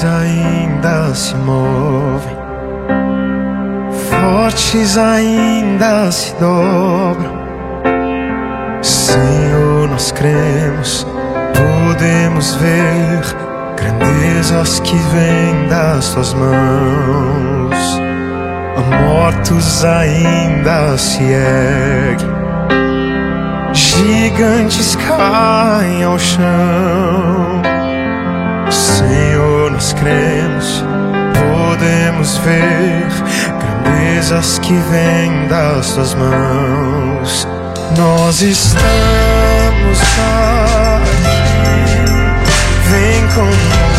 Montes ainda se movem, fortes ainda se dobram. Senhor, nós cremos, podemos ver grandezas que vêm das tuas mãos. Mortos ainda se erguem, gigantes caem ao chão. Senhor, nós cremos, podemos ver grandezas que vêm das tuas mãos. Nós estamos aqui, vem com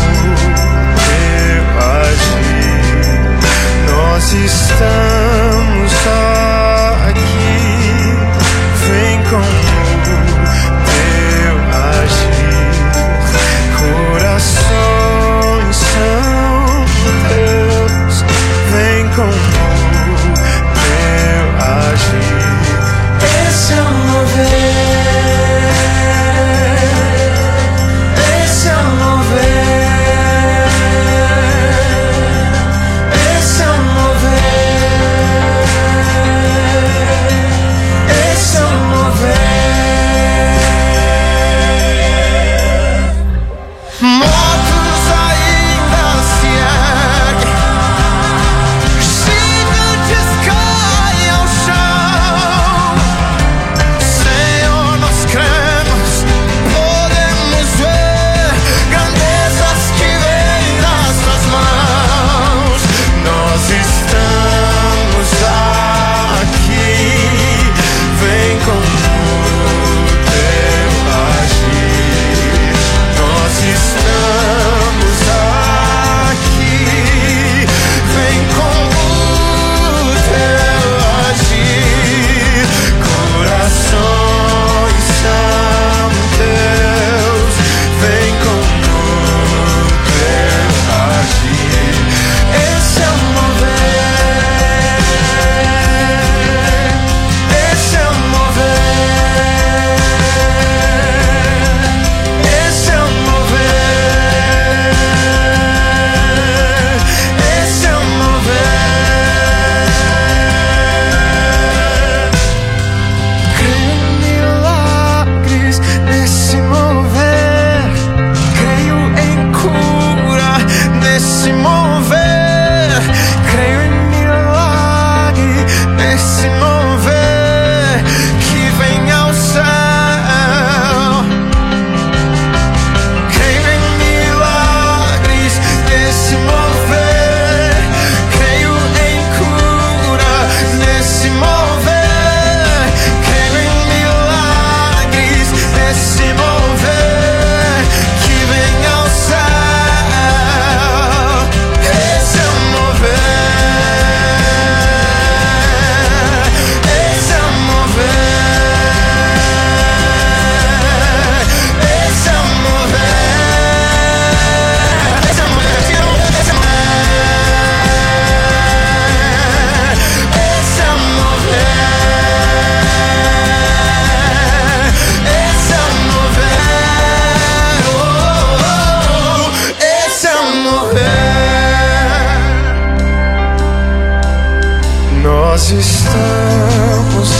Nós estamos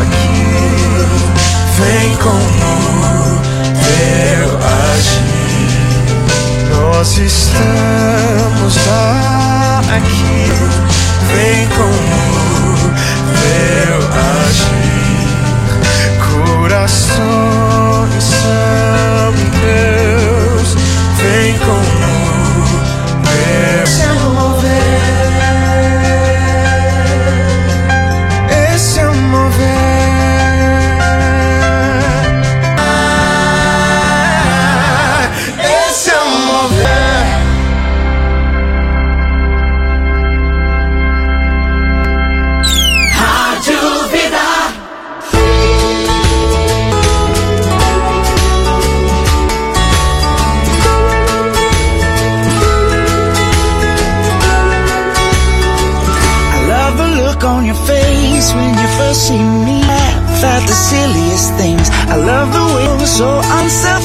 aqui. Vem com o teu agir. Nós estamos aqui. Vem com o teu agir. Corações são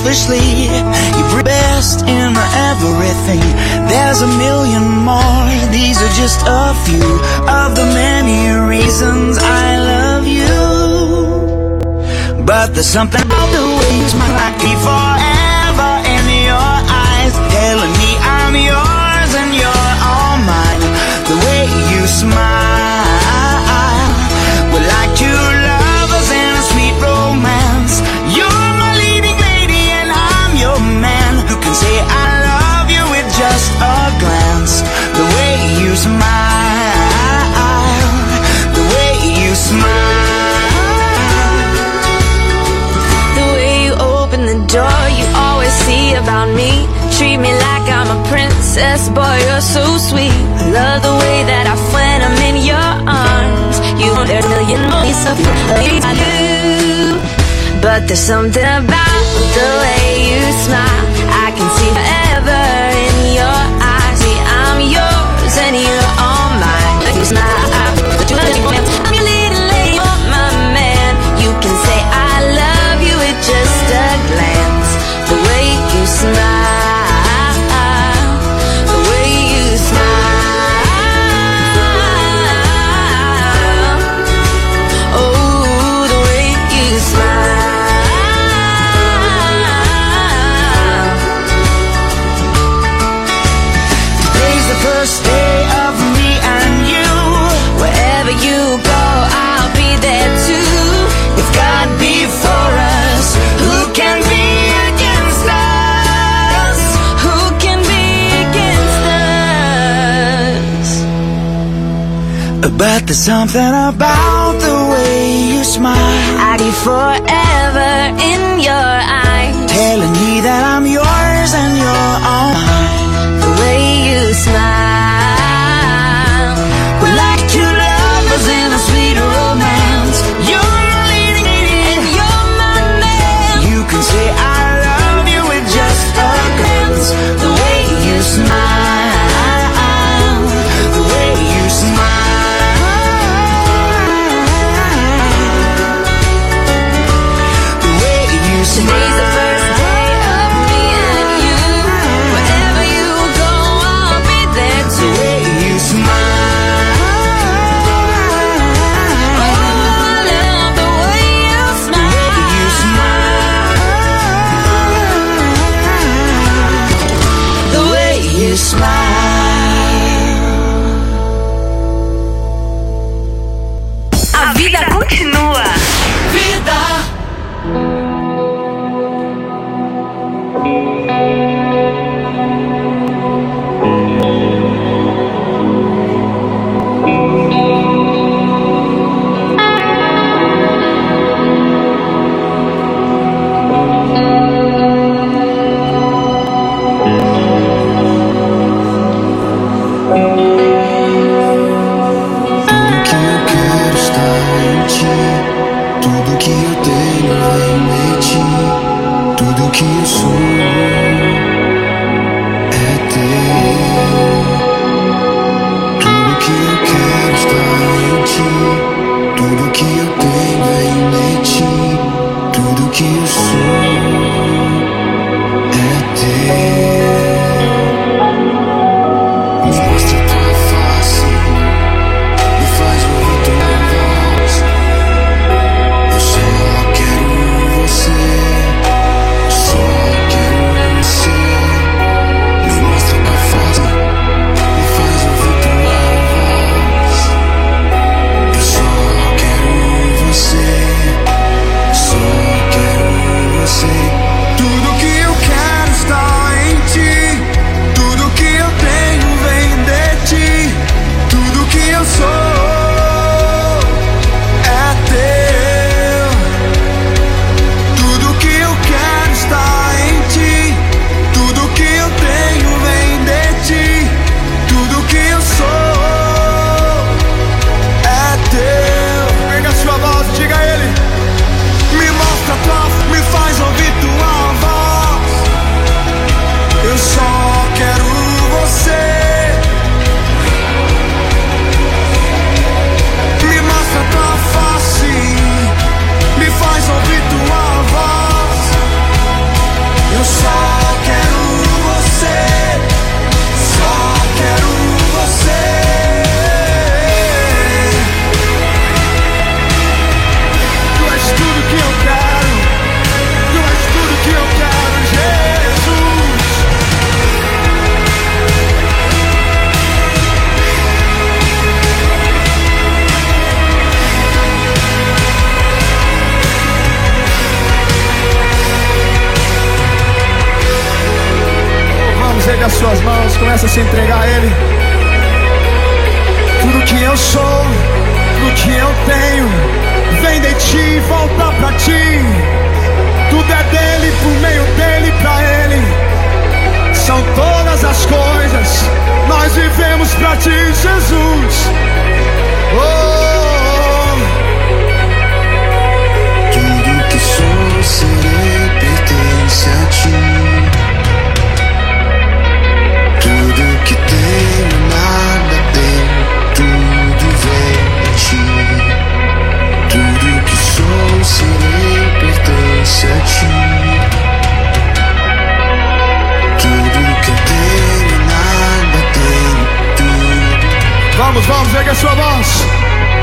selfishly. You're best in everything. There's a million more. These are just a few of the many reasons I love you. But there's something about the ways my life before. princess, boy, you're so sweet. I love the way that I when I'm in your arms. You there's a million ways of you, but there's something about the way you smile. I can see forever. But there's something about the way you smile. I would be forever in your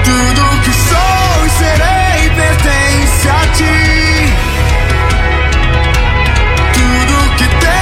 Tudo que sou e serei pertence a ti. Tudo que tenho,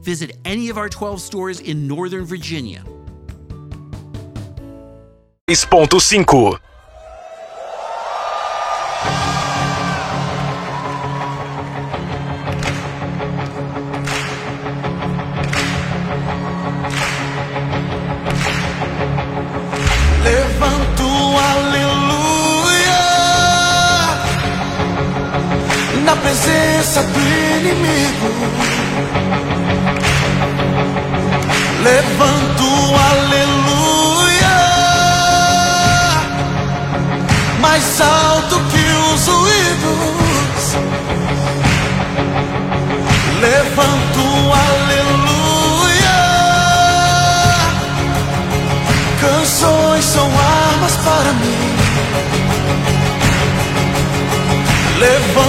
Visit any of our 12 stores in Northern Virginia. 6.5 live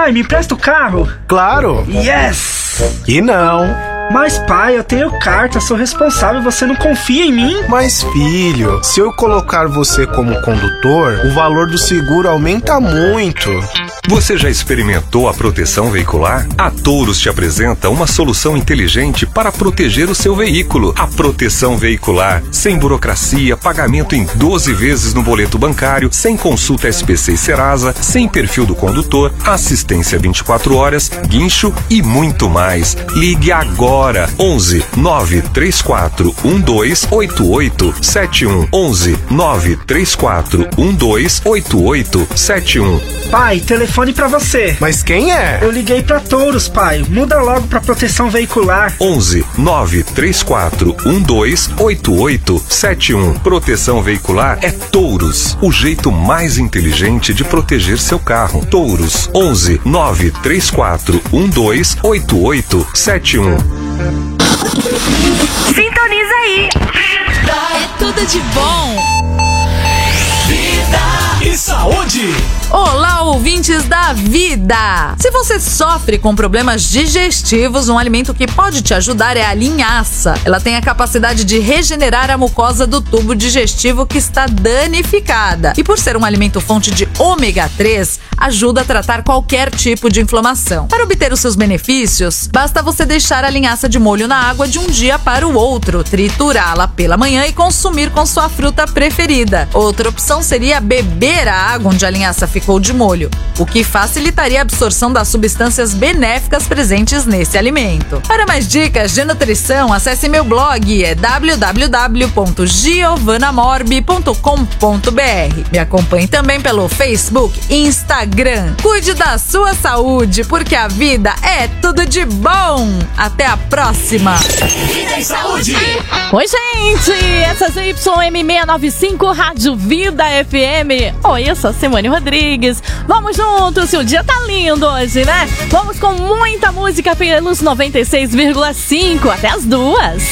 Pai, me empresta o carro? Claro. Yes! E não. Mas pai, eu tenho carta, sou responsável, você não confia em mim? Mas filho, se eu colocar você como condutor, o valor do seguro aumenta muito. Você já experimentou a proteção veicular? A Touros te apresenta uma solução inteligente para proteger o seu veículo. A proteção veicular, sem burocracia, pagamento em 12 vezes no boleto bancário, sem consulta SPC e Serasa, sem perfil do condutor, assistência 24 horas, guincho e muito mais. Ligue agora agora 11 934 12 88 71 11 934 12 88 71 Pai, telefone para você. Mas quem é? Eu liguei para Touros, pai. Muda logo para proteção veicular. 11 934 12 88 71 Proteção veicular é Touros, o jeito mais inteligente de proteger seu carro. Touros 11 934 12 88 71 Sintoniza aí. É tudo de bom. E saúde. Olá, ouvintes da vida! Se você sofre com problemas digestivos, um alimento que pode te ajudar é a linhaça. Ela tem a capacidade de regenerar a mucosa do tubo digestivo que está danificada. E por ser um alimento fonte de ômega 3, ajuda a tratar qualquer tipo de inflamação. Para obter os seus benefícios, basta você deixar a linhaça de molho na água de um dia para o outro, triturá-la pela manhã e consumir com sua fruta preferida. Outra opção seria beber a água onde a linhaça ficou de molho, o que facilitaria a absorção das substâncias benéficas presentes nesse alimento. Para mais dicas de nutrição, acesse meu blog é www.giovanamorbi.com.br. Me acompanhe também pelo Facebook e Instagram. Cuide da sua saúde, porque a vida é tudo de bom. Até a próxima. Vida e saúde. Oi, gente! Essa é YM695 Rádio Vida FM. Eu sou Simone Rodrigues. Rodrigues. Vamos juntos, o dia tá lindo hoje, né? Vamos com muita música pelos 96,5 até as duas.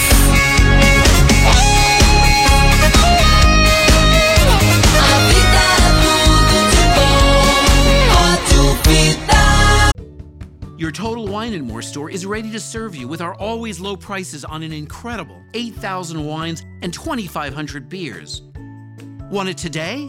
Your Total Wine and More store is ready to serve you with our always low prices on an incredible 8,000 wines and 2,500 beers. Want it today?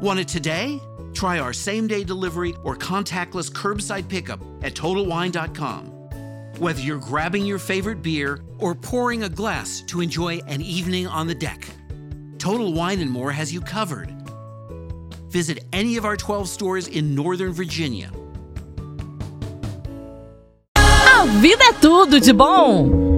Want it today? Try our same day delivery or contactless curbside pickup at TotalWine.com. Whether you're grabbing your favorite beer or pouring a glass to enjoy an evening on the deck, Total Wine and More has you covered. Visit any of our 12 stores in Northern Virginia. A vida é tudo de bom.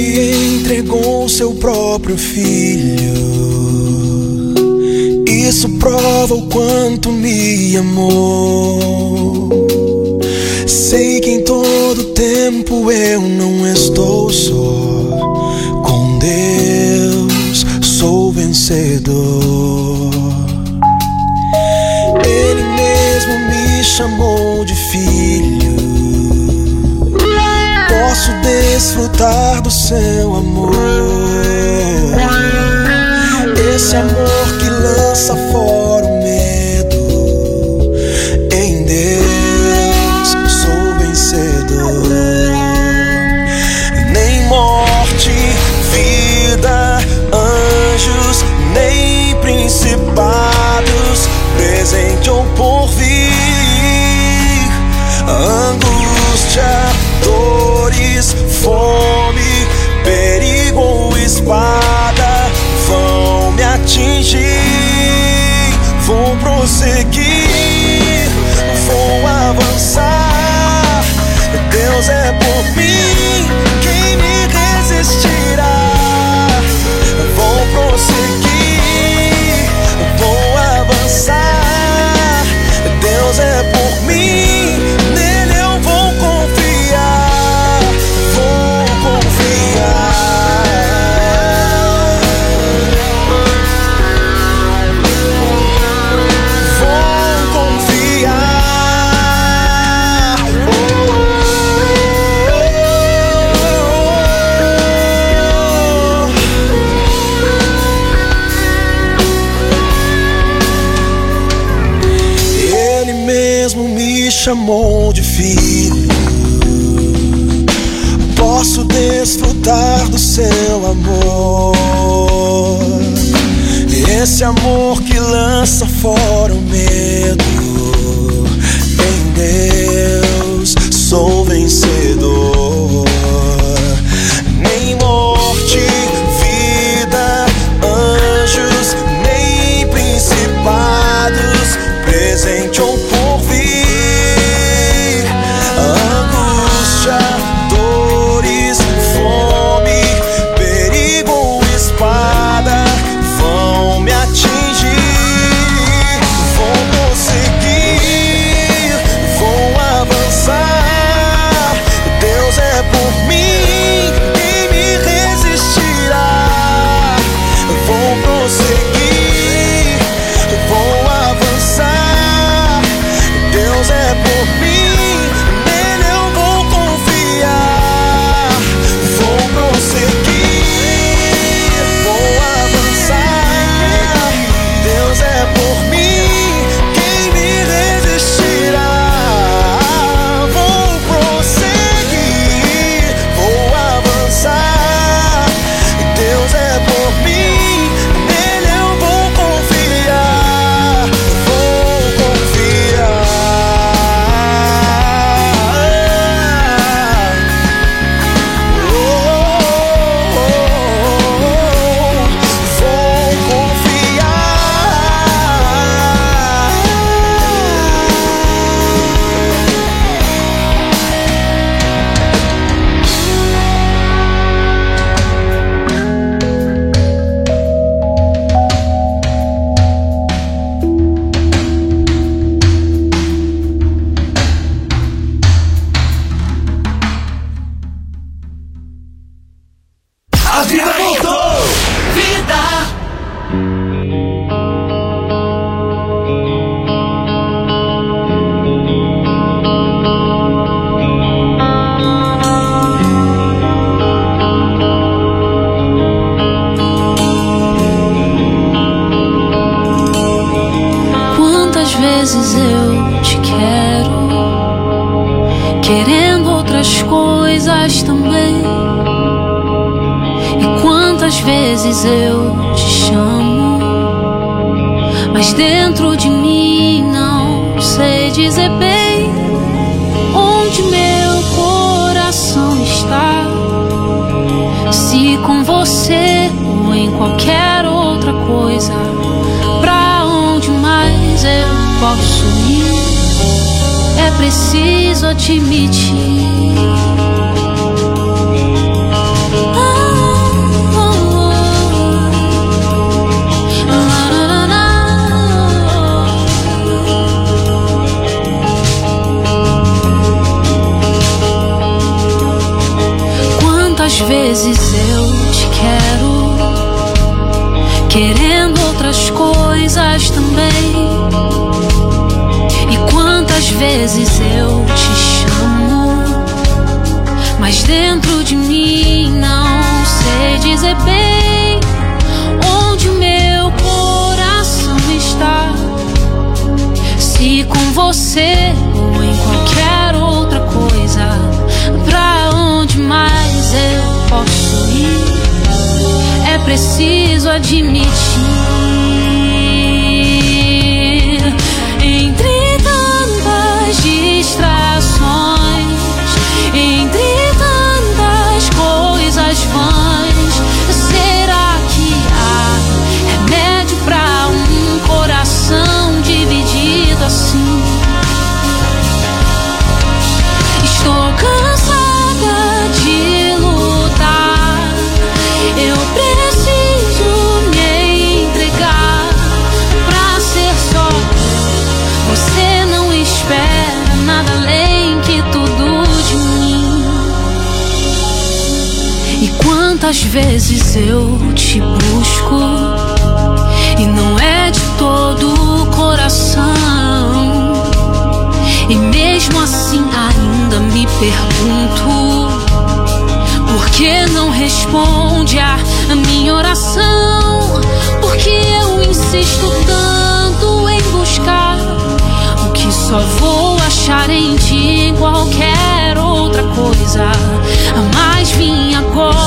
Ele entregou seu próprio filho. Isso prova o quanto me amou. Sei que em todo tempo eu não estou só. Com Deus sou vencedor. Ele mesmo me chamou de filho. Desfrutar do seu amor. Esse amor que lança fora o medo. Em Deus sou vencedor. Nem morte, vida, anjos, nem principados, bem. E quantas vezes eu te chamo, mas dentro de mim não sei dizer bem onde meu coração está. Se com você ou em qualquer outra coisa, pra onde mais eu posso ir? É preciso admitir. Quantas vezes eu te quero, querendo outras coisas também. E quantas vezes eu te chamo, mas dentro de mim não sei dizer bem onde o meu coração está. Se com você preciso admitir. Vezes eu te busco e não é de todo o coração. E mesmo assim ainda me pergunto por que não responde a minha oração? Porque eu insisto tanto em buscar o que só vou achar em ti qualquer outra coisa. Mas vim agora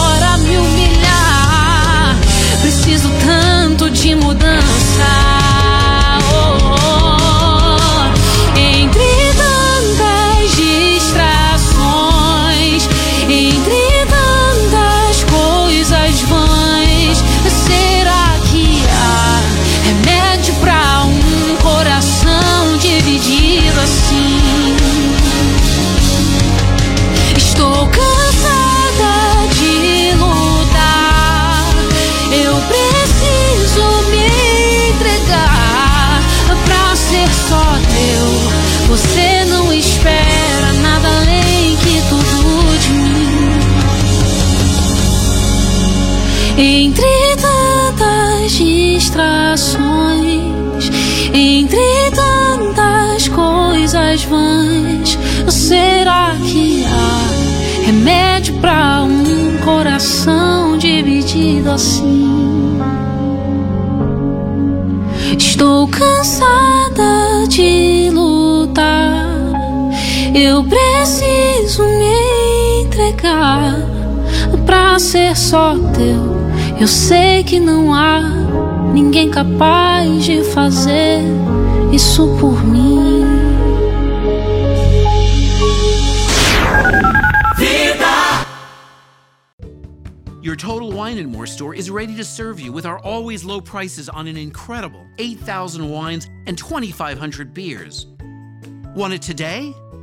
Você não espera nada além que tudo de mim. Entre tantas distrações, entre tantas coisas vãs, será que há remédio pra um coração dividido assim? Estou cansada Eu preciso me entregar pra ser só teu. Eu sei que não há ninguém capaz de fazer isso por mim. Your Total Wine and More store is ready to serve you with our always low prices on an incredible 8,000 wines and 2,500 beers. Want it today?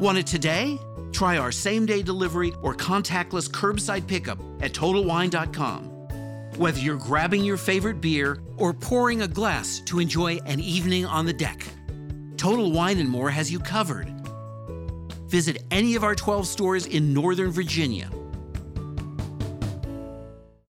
Want it today? Try our same day delivery or contactless curbside pickup at TotalWine.com. Whether you're grabbing your favorite beer or pouring a glass to enjoy an evening on the deck, Total Wine and More has you covered. Visit any of our 12 stores in Northern Virginia.